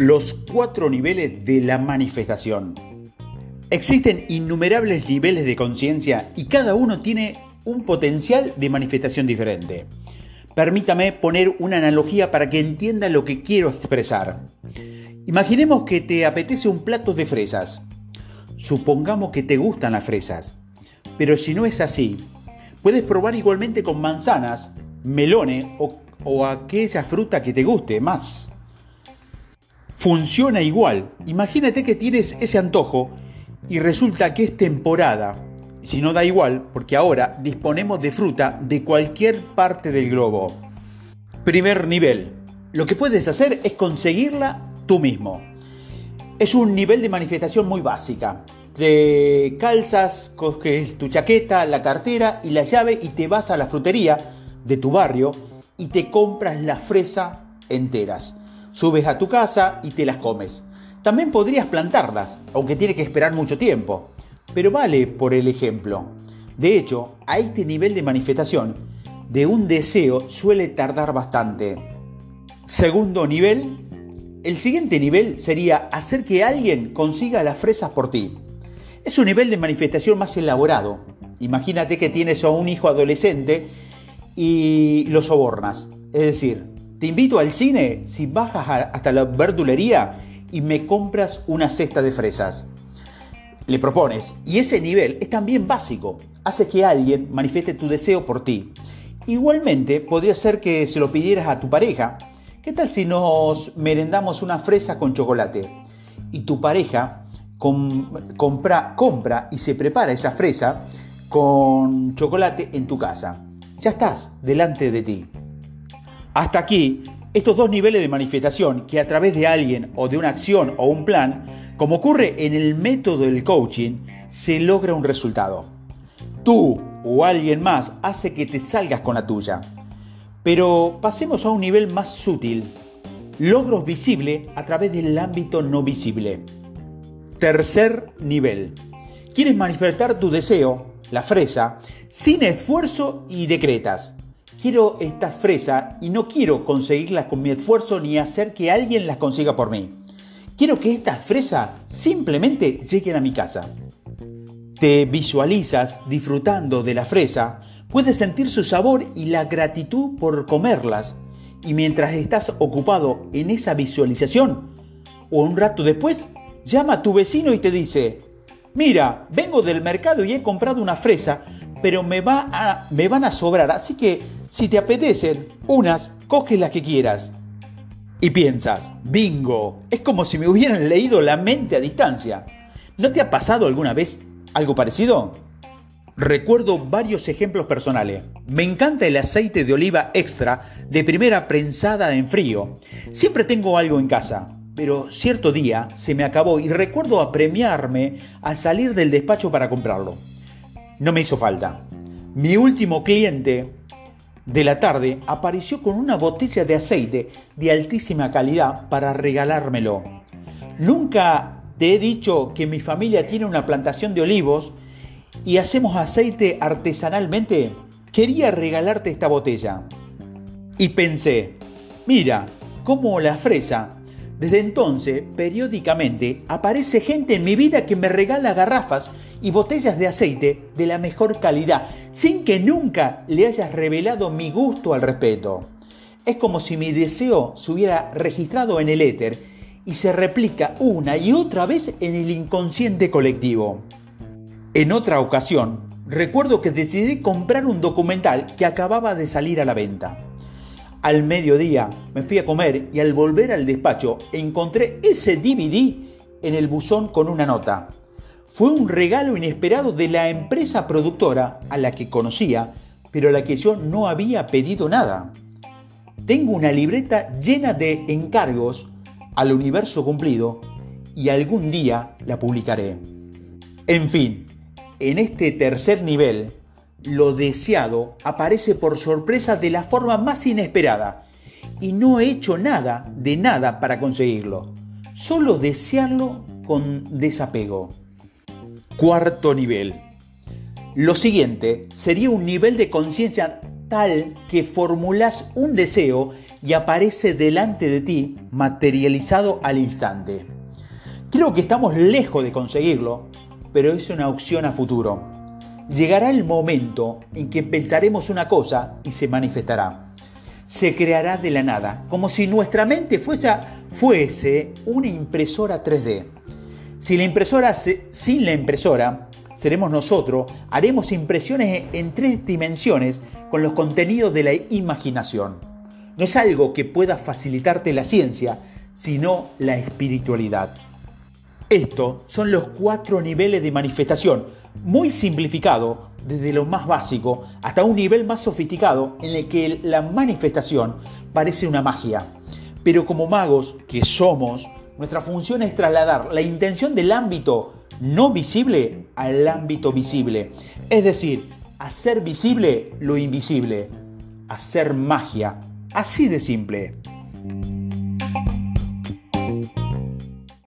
Los cuatro niveles de la manifestación. Existen innumerables niveles de conciencia y cada uno tiene un potencial de manifestación diferente. Permítame poner una analogía para que entienda lo que quiero expresar. Imaginemos que te apetece un plato de fresas. Supongamos que te gustan las fresas. Pero si no es así, puedes probar igualmente con manzanas, melones o, o aquella fruta que te guste más funciona igual. Imagínate que tienes ese antojo y resulta que es temporada. Si no da igual, porque ahora disponemos de fruta de cualquier parte del globo. Primer nivel. Lo que puedes hacer es conseguirla tú mismo. Es un nivel de manifestación muy básica. Te calzas, coges tu chaqueta, la cartera y la llave y te vas a la frutería de tu barrio y te compras la fresa enteras subes a tu casa y te las comes. También podrías plantarlas, aunque tiene que esperar mucho tiempo, pero vale por el ejemplo. De hecho, a este nivel de manifestación de un deseo suele tardar bastante. Segundo nivel, el siguiente nivel sería hacer que alguien consiga las fresas por ti. Es un nivel de manifestación más elaborado. Imagínate que tienes a un hijo adolescente y lo sobornas. Es decir, te invito al cine si bajas hasta la verdulería y me compras una cesta de fresas. Le propones, y ese nivel es también básico, hace que alguien manifieste tu deseo por ti. Igualmente, podría ser que se lo pidieras a tu pareja. ¿Qué tal si nos merendamos una fresa con chocolate? Y tu pareja compra, compra y se prepara esa fresa con chocolate en tu casa. Ya estás delante de ti. Hasta aquí, estos dos niveles de manifestación que a través de alguien o de una acción o un plan, como ocurre en el método del coaching, se logra un resultado. Tú o alguien más hace que te salgas con la tuya. Pero pasemos a un nivel más sutil. Logros visibles a través del ámbito no visible. Tercer nivel. Quieres manifestar tu deseo, la fresa, sin esfuerzo y decretas quiero estas fresas y no quiero conseguirlas con mi esfuerzo ni hacer que alguien las consiga por mí. Quiero que estas fresas simplemente lleguen a mi casa. Te visualizas disfrutando de la fresa, puedes sentir su sabor y la gratitud por comerlas. Y mientras estás ocupado en esa visualización, o un rato después, llama a tu vecino y te dice, mira, vengo del mercado y he comprado una fresa, pero me, va a, me van a sobrar, así que si te apetecen unas, coge las que quieras. Y piensas, bingo, es como si me hubieran leído la mente a distancia. ¿No te ha pasado alguna vez algo parecido? Recuerdo varios ejemplos personales. Me encanta el aceite de oliva extra de primera prensada en frío. Siempre tengo algo en casa, pero cierto día se me acabó y recuerdo apremiarme a salir del despacho para comprarlo. No me hizo falta. Mi último cliente de la tarde apareció con una botella de aceite de altísima calidad para regalármelo. Nunca te he dicho que mi familia tiene una plantación de olivos y hacemos aceite artesanalmente. Quería regalarte esta botella. Y pensé, mira, como la fresa. Desde entonces, periódicamente, aparece gente en mi vida que me regala garrafas y botellas de aceite de la mejor calidad, sin que nunca le hayas revelado mi gusto al respeto. Es como si mi deseo se hubiera registrado en el éter y se replica una y otra vez en el inconsciente colectivo. En otra ocasión, recuerdo que decidí comprar un documental que acababa de salir a la venta. Al mediodía me fui a comer y al volver al despacho encontré ese DVD en el buzón con una nota fue un regalo inesperado de la empresa productora a la que conocía, pero a la que yo no había pedido nada. Tengo una libreta llena de encargos al universo cumplido y algún día la publicaré. En fin, en este tercer nivel, lo deseado aparece por sorpresa de la forma más inesperada y no he hecho nada de nada para conseguirlo, solo desearlo con desapego. Cuarto nivel. Lo siguiente sería un nivel de conciencia tal que formulas un deseo y aparece delante de ti materializado al instante. Creo que estamos lejos de conseguirlo, pero es una opción a futuro. Llegará el momento en que pensaremos una cosa y se manifestará. Se creará de la nada, como si nuestra mente fuese, fuese una impresora 3D. Si la impresora sin la impresora seremos nosotros, haremos impresiones en tres dimensiones con los contenidos de la imaginación. No es algo que pueda facilitarte la ciencia, sino la espiritualidad. Estos son los cuatro niveles de manifestación, muy simplificado desde lo más básico hasta un nivel más sofisticado en el que la manifestación parece una magia. Pero como magos que somos, nuestra función es trasladar la intención del ámbito no visible al ámbito visible. Es decir, hacer visible lo invisible. Hacer magia. Así de simple.